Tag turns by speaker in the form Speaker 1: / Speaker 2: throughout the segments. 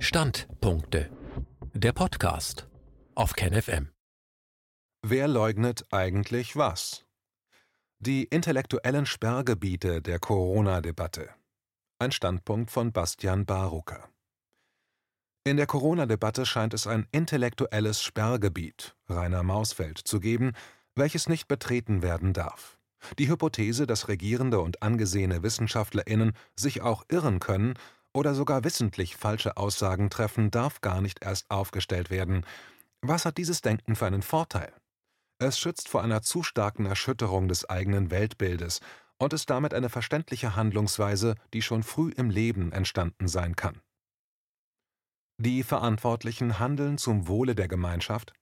Speaker 1: Standpunkte. Der Podcast auf KenFM.
Speaker 2: Wer leugnet eigentlich was? Die intellektuellen Sperrgebiete der Corona-Debatte. Ein Standpunkt von Bastian Barucker. In der Corona-Debatte scheint es ein intellektuelles Sperrgebiet, Rainer Mausfeld, zu geben, welches nicht betreten werden darf. Die Hypothese, dass regierende und angesehene WissenschaftlerInnen sich auch irren können, oder sogar wissentlich falsche Aussagen treffen, darf gar nicht erst aufgestellt werden. Was hat dieses Denken für einen Vorteil? Es schützt vor einer zu starken Erschütterung des eigenen Weltbildes und ist damit eine verständliche Handlungsweise, die schon früh im Leben entstanden sein kann. Die Verantwortlichen handeln zum Wohle der Gemeinschaft?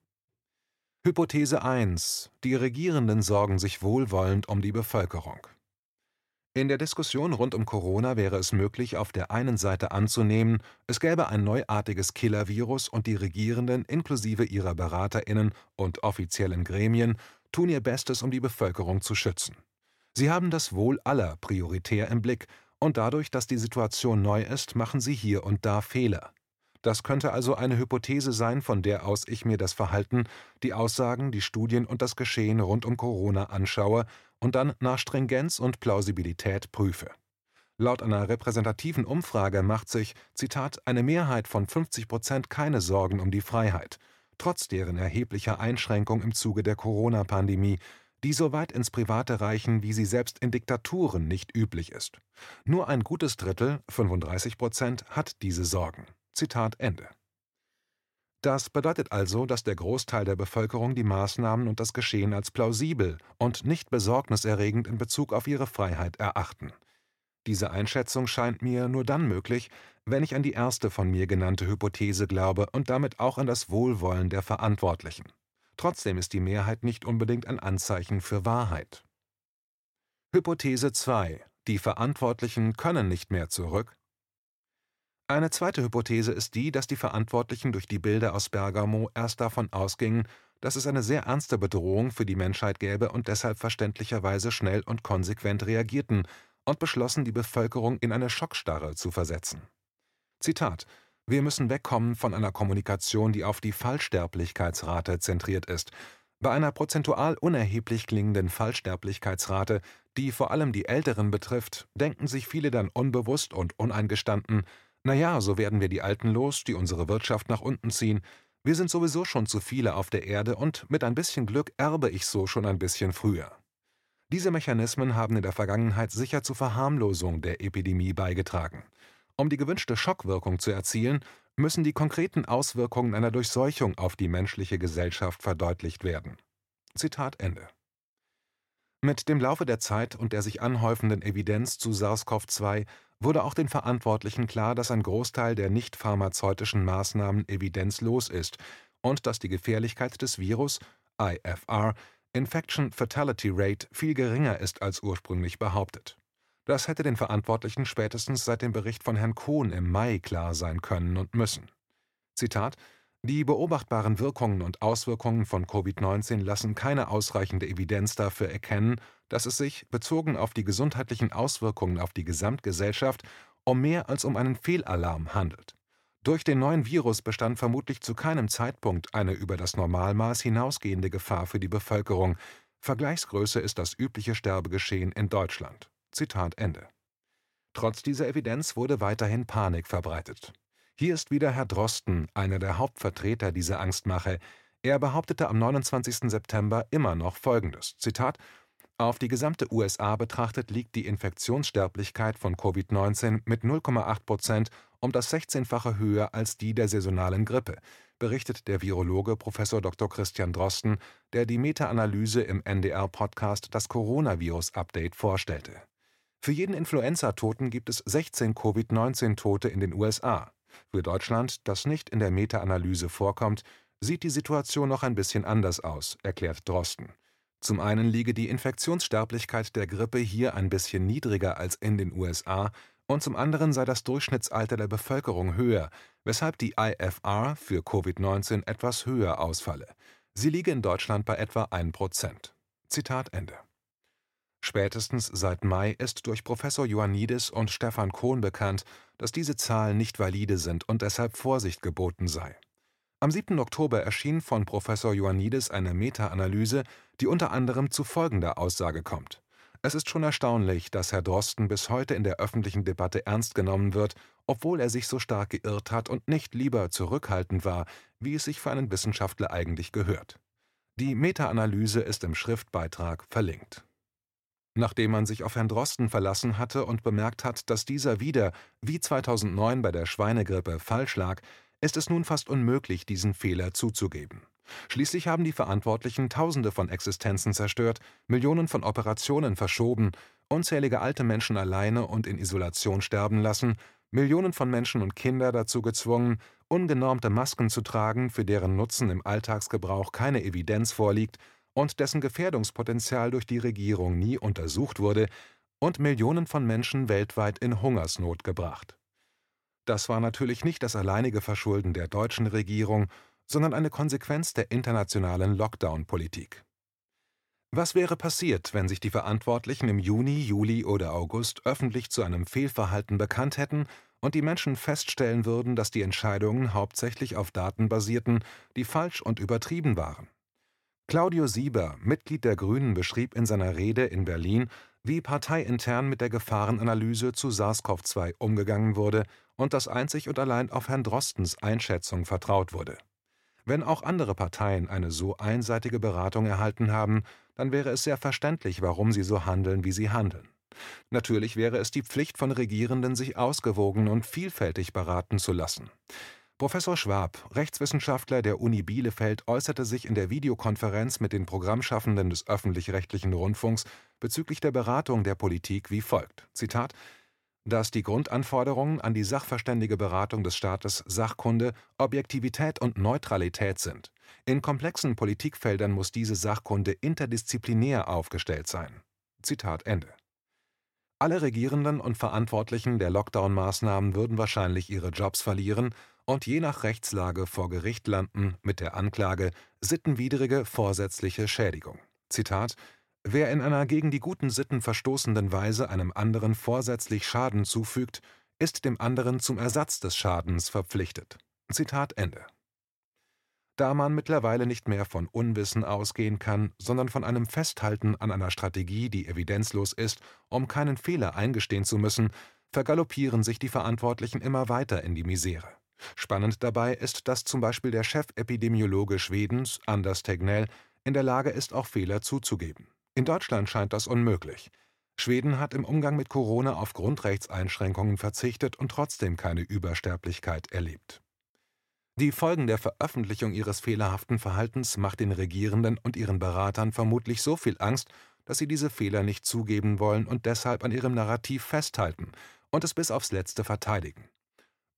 Speaker 2: Hypothese 1. Die Regierenden sorgen sich wohlwollend um die Bevölkerung. In der Diskussion rund um Corona wäre es möglich, auf der einen Seite anzunehmen, es gäbe ein neuartiges Killer-Virus und die Regierenden inklusive ihrer BeraterInnen und offiziellen Gremien tun ihr Bestes, um die Bevölkerung zu schützen. Sie haben das Wohl aller prioritär im Blick und dadurch, dass die Situation neu ist, machen sie hier und da Fehler. Das könnte also eine Hypothese sein, von der aus ich mir das Verhalten, die Aussagen, die Studien und das Geschehen rund um Corona anschaue und dann nach Stringenz und Plausibilität prüfe. Laut einer repräsentativen Umfrage macht sich, Zitat, eine Mehrheit von 50 Prozent keine Sorgen um die Freiheit, trotz deren erheblicher Einschränkung im Zuge der Corona-Pandemie, die so weit ins Private reichen, wie sie selbst in Diktaturen nicht üblich ist. Nur ein gutes Drittel, 35 Prozent, hat diese Sorgen. Zitat Ende. Das bedeutet also, dass der Großteil der Bevölkerung die Maßnahmen und das Geschehen als plausibel und nicht besorgniserregend in Bezug auf ihre Freiheit erachten. Diese Einschätzung scheint mir nur dann möglich, wenn ich an die erste von mir genannte Hypothese glaube und damit auch an das Wohlwollen der Verantwortlichen. Trotzdem ist die Mehrheit nicht unbedingt ein Anzeichen für Wahrheit. Hypothese 2. Die Verantwortlichen können nicht mehr zurück eine zweite Hypothese ist die, dass die Verantwortlichen durch die Bilder aus Bergamo erst davon ausgingen, dass es eine sehr ernste Bedrohung für die Menschheit gäbe und deshalb verständlicherweise schnell und konsequent reagierten und beschlossen, die Bevölkerung in eine Schockstarre zu versetzen. Zitat Wir müssen wegkommen von einer Kommunikation, die auf die Fallsterblichkeitsrate zentriert ist. Bei einer prozentual unerheblich klingenden Fallsterblichkeitsrate, die vor allem die Älteren betrifft, denken sich viele dann unbewusst und uneingestanden, na ja, so werden wir die Alten los, die unsere Wirtschaft nach unten ziehen. Wir sind sowieso schon zu viele auf der Erde und mit ein bisschen Glück erbe ich so schon ein bisschen früher. Diese Mechanismen haben in der Vergangenheit sicher zur Verharmlosung der Epidemie beigetragen. Um die gewünschte Schockwirkung zu erzielen, müssen die konkreten Auswirkungen einer Durchseuchung auf die menschliche Gesellschaft verdeutlicht werden. Zitat Ende. Mit dem Laufe der Zeit und der sich anhäufenden Evidenz zu SARS-CoV-2 wurde auch den Verantwortlichen klar, dass ein Großteil der nicht pharmazeutischen Maßnahmen evidenzlos ist und dass die Gefährlichkeit des Virus (IFR) Infection Fatality Rate viel geringer ist als ursprünglich behauptet. Das hätte den Verantwortlichen spätestens seit dem Bericht von Herrn Kohn im Mai klar sein können und müssen. Zitat die beobachtbaren Wirkungen und Auswirkungen von Covid-19 lassen keine ausreichende Evidenz dafür erkennen, dass es sich, bezogen auf die gesundheitlichen Auswirkungen auf die Gesamtgesellschaft, um mehr als um einen Fehlalarm handelt. Durch den neuen Virus bestand vermutlich zu keinem Zeitpunkt eine über das Normalmaß hinausgehende Gefahr für die Bevölkerung. Vergleichsgröße ist das übliche Sterbegeschehen in Deutschland. Zitat Ende. Trotz dieser Evidenz wurde weiterhin Panik verbreitet. Hier ist wieder Herr Drosten, einer der Hauptvertreter dieser Angstmache. Er behauptete am 29. September immer noch Folgendes: Zitat auf die gesamte USA betrachtet liegt die Infektionssterblichkeit von Covid-19 mit 0,8 Prozent um das 16-fache höher als die der saisonalen Grippe, berichtet der Virologe Prof. Dr. Christian Drosten, der die Meta-Analyse im NDR-Podcast Das Coronavirus-Update vorstellte. Für jeden Influenza-Toten gibt es 16 Covid-19-Tote in den USA. Für Deutschland, das nicht in der Meta-Analyse vorkommt, sieht die Situation noch ein bisschen anders aus, erklärt Drosten. Zum einen liege die Infektionssterblichkeit der Grippe hier ein bisschen niedriger als in den USA und zum anderen sei das Durchschnittsalter der Bevölkerung höher, weshalb die IFR für Covid-19 etwas höher ausfalle. Sie liege in Deutschland bei etwa 1 Zitat Ende. Spätestens seit Mai ist durch Professor Ioannidis und Stefan Kohn bekannt, dass diese Zahlen nicht valide sind und deshalb Vorsicht geboten sei. Am 7. Oktober erschien von Professor Ioannidis eine Meta-Analyse, die unter anderem zu folgender Aussage kommt: Es ist schon erstaunlich, dass Herr Drosten bis heute in der öffentlichen Debatte ernst genommen wird, obwohl er sich so stark geirrt hat und nicht lieber zurückhaltend war, wie es sich für einen Wissenschaftler eigentlich gehört. Die Meta-Analyse ist im Schriftbeitrag verlinkt. Nachdem man sich auf Herrn Drosten verlassen hatte und bemerkt hat, dass dieser wieder, wie 2009 bei der Schweinegrippe, falsch lag, ist es nun fast unmöglich, diesen Fehler zuzugeben. Schließlich haben die Verantwortlichen Tausende von Existenzen zerstört, Millionen von Operationen verschoben, unzählige alte Menschen alleine und in Isolation sterben lassen, Millionen von Menschen und Kinder dazu gezwungen, ungenormte Masken zu tragen, für deren Nutzen im Alltagsgebrauch keine Evidenz vorliegt und dessen Gefährdungspotenzial durch die Regierung nie untersucht wurde, und Millionen von Menschen weltweit in Hungersnot gebracht. Das war natürlich nicht das alleinige Verschulden der deutschen Regierung, sondern eine Konsequenz der internationalen Lockdown-Politik. Was wäre passiert, wenn sich die Verantwortlichen im Juni, Juli oder August öffentlich zu einem Fehlverhalten bekannt hätten und die Menschen feststellen würden, dass die Entscheidungen hauptsächlich auf Daten basierten, die falsch und übertrieben waren? Claudio Sieber, Mitglied der Grünen, beschrieb in seiner Rede in Berlin, wie parteiintern mit der Gefahrenanalyse zu SARS-CoV-2 umgegangen wurde und dass einzig und allein auf Herrn Drostens Einschätzung vertraut wurde. Wenn auch andere Parteien eine so einseitige Beratung erhalten haben, dann wäre es sehr verständlich, warum sie so handeln, wie sie handeln. Natürlich wäre es die Pflicht von Regierenden, sich ausgewogen und vielfältig beraten zu lassen. Professor Schwab, Rechtswissenschaftler der Uni Bielefeld, äußerte sich in der Videokonferenz mit den Programmschaffenden des öffentlich-rechtlichen Rundfunks bezüglich der Beratung der Politik wie folgt: Zitat dass die Grundanforderungen an die sachverständige Beratung des Staates Sachkunde, Objektivität und Neutralität sind. In komplexen Politikfeldern muss diese Sachkunde interdisziplinär aufgestellt sein. Zitat Ende. Alle Regierenden und Verantwortlichen der Lockdown-Maßnahmen würden wahrscheinlich ihre Jobs verlieren und je nach Rechtslage vor Gericht landen mit der Anklage sittenwidrige vorsätzliche Schädigung. Zitat Wer in einer gegen die guten Sitten verstoßenden Weise einem anderen vorsätzlich Schaden zufügt, ist dem anderen zum Ersatz des Schadens verpflichtet. Zitat Ende. Da man mittlerweile nicht mehr von Unwissen ausgehen kann, sondern von einem Festhalten an einer Strategie, die evidenzlos ist, um keinen Fehler eingestehen zu müssen, vergaloppieren sich die Verantwortlichen immer weiter in die Misere. Spannend dabei ist, dass zum Beispiel der Chefepidemiologe Schwedens, Anders Tegnell, in der Lage ist, auch Fehler zuzugeben. In Deutschland scheint das unmöglich. Schweden hat im Umgang mit Corona auf Grundrechtseinschränkungen verzichtet und trotzdem keine Übersterblichkeit erlebt. Die Folgen der Veröffentlichung ihres fehlerhaften Verhaltens macht den Regierenden und ihren Beratern vermutlich so viel Angst, dass sie diese Fehler nicht zugeben wollen und deshalb an ihrem Narrativ festhalten und es bis aufs Letzte verteidigen.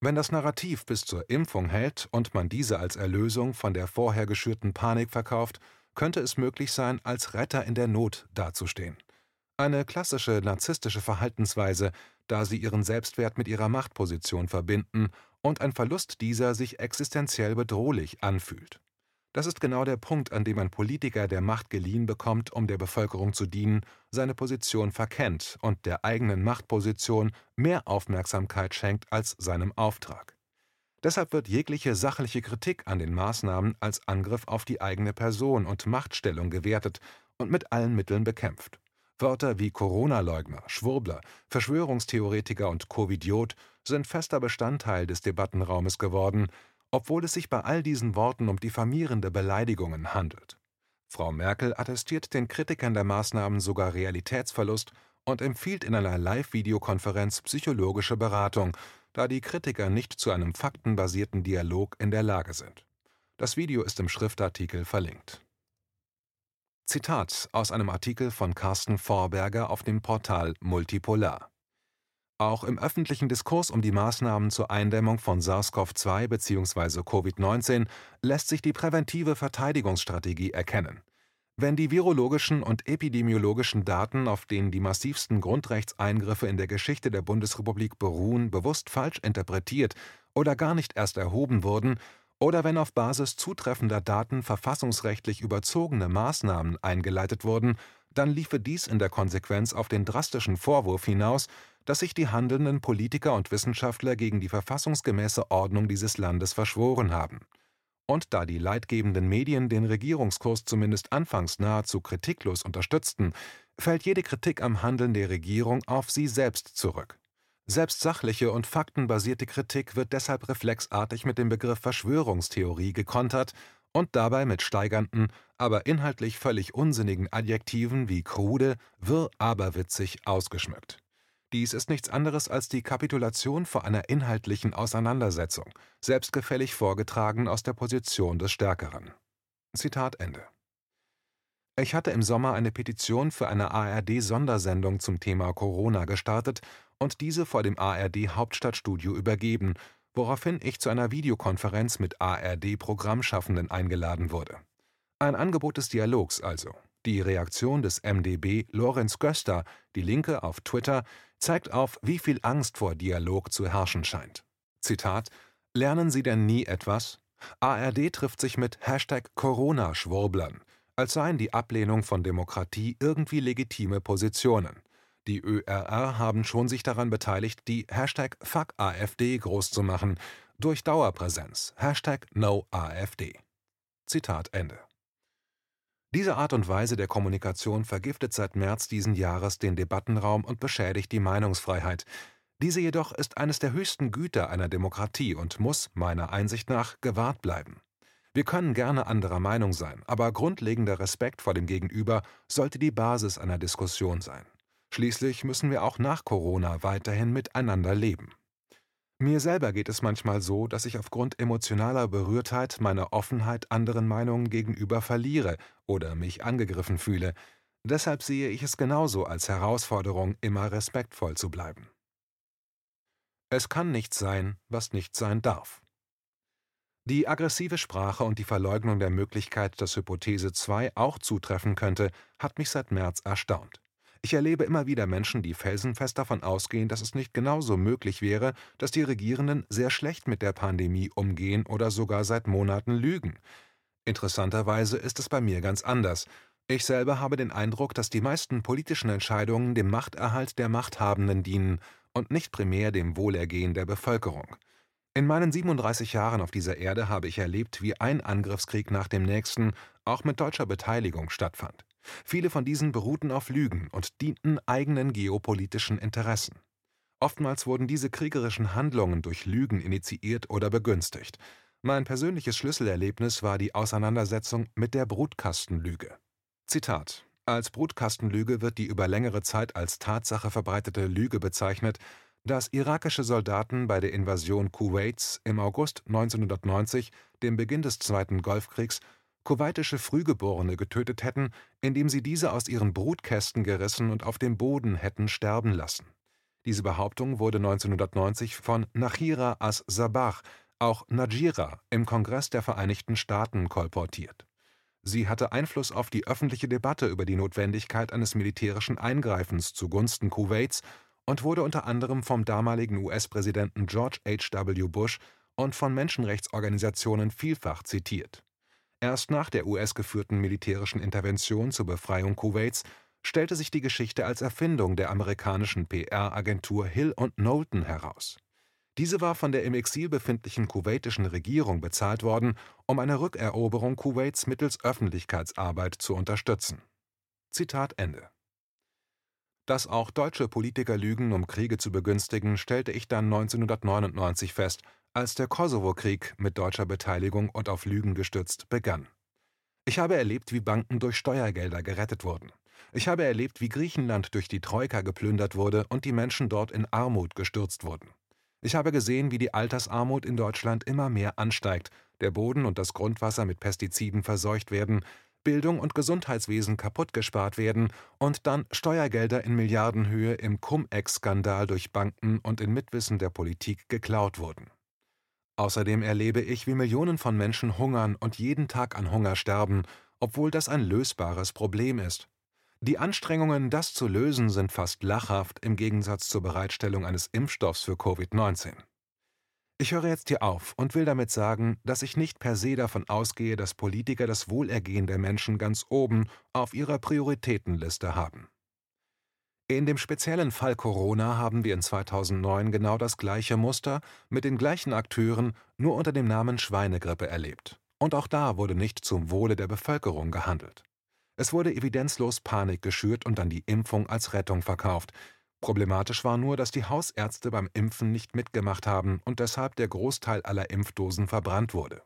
Speaker 2: Wenn das Narrativ bis zur Impfung hält und man diese als Erlösung von der vorher geschürten Panik verkauft, könnte es möglich sein, als Retter in der Not dazustehen. Eine klassische narzisstische Verhaltensweise, da sie ihren Selbstwert mit ihrer Machtposition verbinden und ein Verlust dieser sich existenziell bedrohlich anfühlt. Das ist genau der Punkt, an dem ein Politiker, der Macht geliehen bekommt, um der Bevölkerung zu dienen, seine Position verkennt und der eigenen Machtposition mehr Aufmerksamkeit schenkt als seinem Auftrag. Deshalb wird jegliche sachliche Kritik an den Maßnahmen als Angriff auf die eigene Person und Machtstellung gewertet und mit allen Mitteln bekämpft. Wörter wie Corona-Leugner, Schwurbler, Verschwörungstheoretiker und Covidiot sind fester Bestandteil des Debattenraumes geworden, obwohl es sich bei all diesen Worten um diffamierende Beleidigungen handelt. Frau Merkel attestiert den Kritikern der Maßnahmen sogar Realitätsverlust und empfiehlt in einer Live-Videokonferenz psychologische Beratung, da die Kritiker nicht zu einem faktenbasierten Dialog in der Lage sind. Das Video ist im Schriftartikel verlinkt. Zitat aus einem Artikel von Carsten Vorberger auf dem Portal Multipolar auch im öffentlichen Diskurs um die Maßnahmen zur Eindämmung von SARS-CoV-2 bzw. Covid-19 lässt sich die präventive Verteidigungsstrategie erkennen. Wenn die virologischen und epidemiologischen Daten, auf denen die massivsten Grundrechtseingriffe in der Geschichte der Bundesrepublik beruhen, bewusst falsch interpretiert oder gar nicht erst erhoben wurden, oder wenn auf Basis zutreffender Daten verfassungsrechtlich überzogene Maßnahmen eingeleitet wurden, dann liefe dies in der Konsequenz auf den drastischen Vorwurf hinaus, dass sich die handelnden Politiker und Wissenschaftler gegen die verfassungsgemäße Ordnung dieses Landes verschworen haben. Und da die leitgebenden Medien den Regierungskurs zumindest anfangs nahezu kritiklos unterstützten, fällt jede Kritik am Handeln der Regierung auf sie selbst zurück. Selbst sachliche und faktenbasierte Kritik wird deshalb reflexartig mit dem Begriff Verschwörungstheorie gekontert und dabei mit steigernden, aber inhaltlich völlig unsinnigen Adjektiven wie krude, wirr aberwitzig ausgeschmückt. Dies ist nichts anderes als die Kapitulation vor einer inhaltlichen Auseinandersetzung, selbstgefällig vorgetragen aus der Position des Stärkeren. Zitat Ende. Ich hatte im Sommer eine Petition für eine ARD-Sondersendung zum Thema Corona gestartet und diese vor dem ARD-Hauptstadtstudio übergeben, woraufhin ich zu einer Videokonferenz mit ARD-Programmschaffenden eingeladen wurde. Ein Angebot des Dialogs also. Die Reaktion des MdB Lorenz Göster, die Linke, auf Twitter zeigt auf, wie viel Angst vor Dialog zu herrschen scheint. Zitat: Lernen Sie denn nie etwas? ARD trifft sich mit Hashtag Corona-Schwurblern, als seien die Ablehnung von Demokratie irgendwie legitime Positionen. Die ÖRR haben schon sich daran beteiligt, die Hashtag FuckAfD groß zu machen, durch Dauerpräsenz, Hashtag NoAfD. Zitat Ende. Diese Art und Weise der Kommunikation vergiftet seit März diesen Jahres den Debattenraum und beschädigt die Meinungsfreiheit. Diese jedoch ist eines der höchsten Güter einer Demokratie und muss, meiner Einsicht nach, gewahrt bleiben. Wir können gerne anderer Meinung sein, aber grundlegender Respekt vor dem Gegenüber sollte die Basis einer Diskussion sein. Schließlich müssen wir auch nach Corona weiterhin miteinander leben. Mir selber geht es manchmal so, dass ich aufgrund emotionaler Berührtheit meine Offenheit anderen Meinungen gegenüber verliere oder mich angegriffen fühle. Deshalb sehe ich es genauso als Herausforderung, immer respektvoll zu bleiben. Es kann nicht sein, was nicht sein darf. Die aggressive Sprache und die Verleugnung der Möglichkeit, dass Hypothese 2 auch zutreffen könnte, hat mich seit März erstaunt. Ich erlebe immer wieder Menschen, die felsenfest davon ausgehen, dass es nicht genauso möglich wäre, dass die Regierenden sehr schlecht mit der Pandemie umgehen oder sogar seit Monaten lügen. Interessanterweise ist es bei mir ganz anders. Ich selber habe den Eindruck, dass die meisten politischen Entscheidungen dem Machterhalt der Machthabenden dienen und nicht primär dem Wohlergehen der Bevölkerung. In meinen 37 Jahren auf dieser Erde habe ich erlebt, wie ein Angriffskrieg nach dem nächsten, auch mit deutscher Beteiligung, stattfand. Viele von diesen beruhten auf Lügen und dienten eigenen geopolitischen Interessen. Oftmals wurden diese kriegerischen Handlungen durch Lügen initiiert oder begünstigt. Mein persönliches Schlüsselerlebnis war die Auseinandersetzung mit der Brutkastenlüge. Zitat Als Brutkastenlüge wird die über längere Zeit als Tatsache verbreitete Lüge bezeichnet, dass irakische Soldaten bei der Invasion Kuwaits im August 1990, dem Beginn des Zweiten Golfkriegs, kuwaitische Frühgeborene getötet hätten, indem sie diese aus ihren Brutkästen gerissen und auf dem Boden hätten sterben lassen. Diese Behauptung wurde 1990 von Nachira as-Sabah, auch Najira, im Kongress der Vereinigten Staaten kolportiert. Sie hatte Einfluss auf die öffentliche Debatte über die Notwendigkeit eines militärischen Eingreifens zugunsten Kuwaits und wurde unter anderem vom damaligen US-Präsidenten George H. W. Bush und von Menschenrechtsorganisationen vielfach zitiert Erst nach der US-geführten militärischen Intervention zur Befreiung Kuwaits stellte sich die Geschichte als Erfindung der amerikanischen PR-Agentur Hill und Knowlton heraus. Diese war von der im Exil befindlichen kuwaitischen Regierung bezahlt worden, um eine Rückeroberung Kuwaits mittels Öffentlichkeitsarbeit zu unterstützen. Zitat Ende. Dass auch deutsche Politiker lügen, um Kriege zu begünstigen, stellte ich dann 1999 fest, als der Kosovo-Krieg mit deutscher Beteiligung und auf Lügen gestützt begann. Ich habe erlebt, wie Banken durch Steuergelder gerettet wurden. Ich habe erlebt, wie Griechenland durch die Troika geplündert wurde und die Menschen dort in Armut gestürzt wurden. Ich habe gesehen, wie die Altersarmut in Deutschland immer mehr ansteigt, der Boden und das Grundwasser mit Pestiziden verseucht werden, Bildung und Gesundheitswesen kaputtgespart werden und dann Steuergelder in Milliardenhöhe im Cum-Ex-Skandal durch Banken und in Mitwissen der Politik geklaut wurden. Außerdem erlebe ich, wie Millionen von Menschen hungern und jeden Tag an Hunger sterben, obwohl das ein lösbares Problem ist. Die Anstrengungen, das zu lösen, sind fast lachhaft im Gegensatz zur Bereitstellung eines Impfstoffs für Covid-19. Ich höre jetzt hier auf und will damit sagen, dass ich nicht per se davon ausgehe, dass Politiker das Wohlergehen der Menschen ganz oben auf ihrer Prioritätenliste haben. In dem speziellen Fall Corona haben wir in 2009 genau das gleiche Muster mit den gleichen Akteuren, nur unter dem Namen Schweinegrippe erlebt. Und auch da wurde nicht zum Wohle der Bevölkerung gehandelt. Es wurde evidenzlos Panik geschürt und dann die Impfung als Rettung verkauft. Problematisch war nur, dass die Hausärzte beim Impfen nicht mitgemacht haben und deshalb der Großteil aller Impfdosen verbrannt wurde.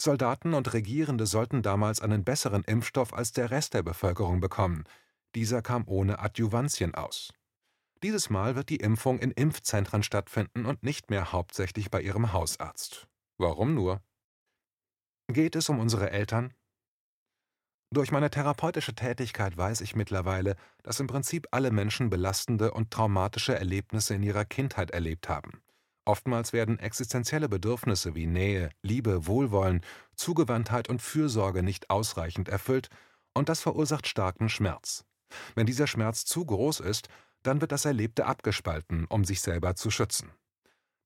Speaker 2: Soldaten und Regierende sollten damals einen besseren Impfstoff als der Rest der Bevölkerung bekommen. Dieser kam ohne Adjuvantien aus. Dieses Mal wird die Impfung in Impfzentren stattfinden und nicht mehr hauptsächlich bei ihrem Hausarzt. Warum nur? Geht es um unsere Eltern? Durch meine therapeutische Tätigkeit weiß ich mittlerweile, dass im Prinzip alle Menschen belastende und traumatische Erlebnisse in ihrer Kindheit erlebt haben. Oftmals werden existenzielle Bedürfnisse wie Nähe, Liebe, Wohlwollen, Zugewandtheit und Fürsorge nicht ausreichend erfüllt, und das verursacht starken Schmerz. Wenn dieser Schmerz zu groß ist, dann wird das Erlebte abgespalten, um sich selber zu schützen.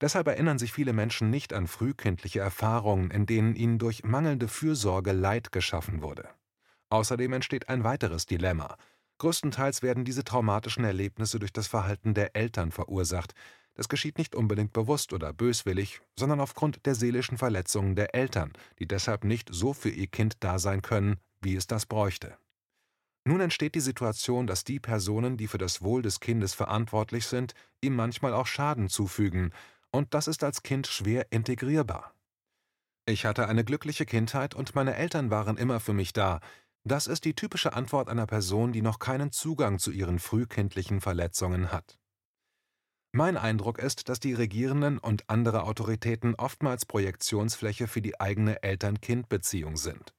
Speaker 2: Deshalb erinnern sich viele Menschen nicht an frühkindliche Erfahrungen, in denen ihnen durch mangelnde Fürsorge Leid geschaffen wurde. Außerdem entsteht ein weiteres Dilemma. Größtenteils werden diese traumatischen Erlebnisse durch das Verhalten der Eltern verursacht. Das geschieht nicht unbedingt bewusst oder böswillig, sondern aufgrund der seelischen Verletzungen der Eltern, die deshalb nicht so für ihr Kind da sein können, wie es das bräuchte. Nun entsteht die Situation, dass die Personen, die für das Wohl des Kindes verantwortlich sind, ihm manchmal auch Schaden zufügen, und das ist als Kind schwer integrierbar. Ich hatte eine glückliche Kindheit und meine Eltern waren immer für mich da. Das ist die typische Antwort einer Person, die noch keinen Zugang zu ihren frühkindlichen Verletzungen hat. Mein Eindruck ist, dass die Regierenden und andere Autoritäten oftmals Projektionsfläche für die eigene Eltern-Kind-Beziehung sind.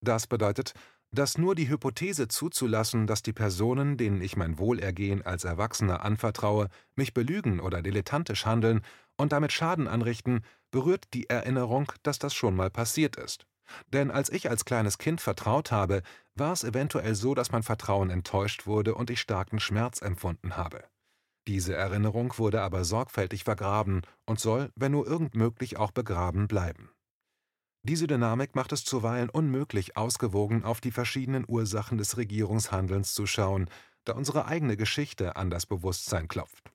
Speaker 2: Das bedeutet, dass nur die Hypothese zuzulassen, dass die Personen, denen ich mein Wohlergehen als Erwachsener anvertraue, mich belügen oder dilettantisch handeln und damit Schaden anrichten, berührt die Erinnerung, dass das schon mal passiert ist. Denn als ich als kleines Kind vertraut habe, war es eventuell so, dass mein Vertrauen enttäuscht wurde und ich starken Schmerz empfunden habe. Diese Erinnerung wurde aber sorgfältig vergraben und soll, wenn nur irgend möglich, auch begraben bleiben. Diese Dynamik macht es zuweilen unmöglich, ausgewogen auf die verschiedenen Ursachen des Regierungshandelns zu schauen, da unsere eigene Geschichte an das Bewusstsein klopft.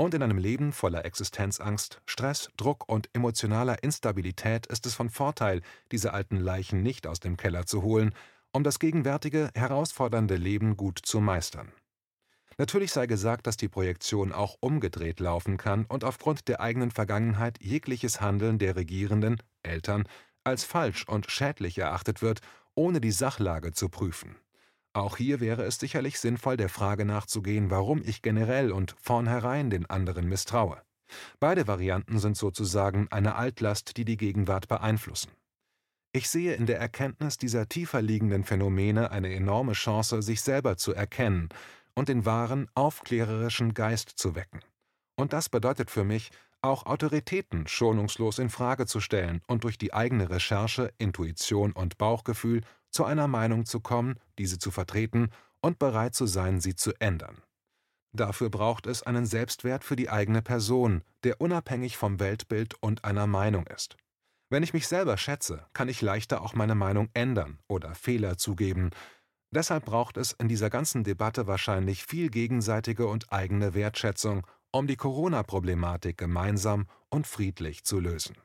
Speaker 2: Und in einem Leben voller Existenzangst, Stress, Druck und emotionaler Instabilität ist es von Vorteil, diese alten Leichen nicht aus dem Keller zu holen, um das gegenwärtige, herausfordernde Leben gut zu meistern. Natürlich sei gesagt, dass die Projektion auch umgedreht laufen kann und aufgrund der eigenen Vergangenheit jegliches Handeln der Regierenden, Eltern als falsch und schädlich erachtet wird, ohne die Sachlage zu prüfen. Auch hier wäre es sicherlich sinnvoll, der Frage nachzugehen, warum ich generell und vornherein den anderen misstraue. Beide Varianten sind sozusagen eine Altlast, die die Gegenwart beeinflussen. Ich sehe in der Erkenntnis dieser tiefer liegenden Phänomene eine enorme Chance, sich selber zu erkennen und den wahren, aufklärerischen Geist zu wecken. Und das bedeutet für mich, auch Autoritäten schonungslos in Frage zu stellen und durch die eigene Recherche, Intuition und Bauchgefühl zu einer Meinung zu kommen, diese zu vertreten und bereit zu sein, sie zu ändern. Dafür braucht es einen Selbstwert für die eigene Person, der unabhängig vom Weltbild und einer Meinung ist. Wenn ich mich selber schätze, kann ich leichter auch meine Meinung ändern oder Fehler zugeben. Deshalb braucht es in dieser ganzen Debatte wahrscheinlich viel gegenseitige und eigene Wertschätzung um die Corona-Problematik gemeinsam und friedlich zu lösen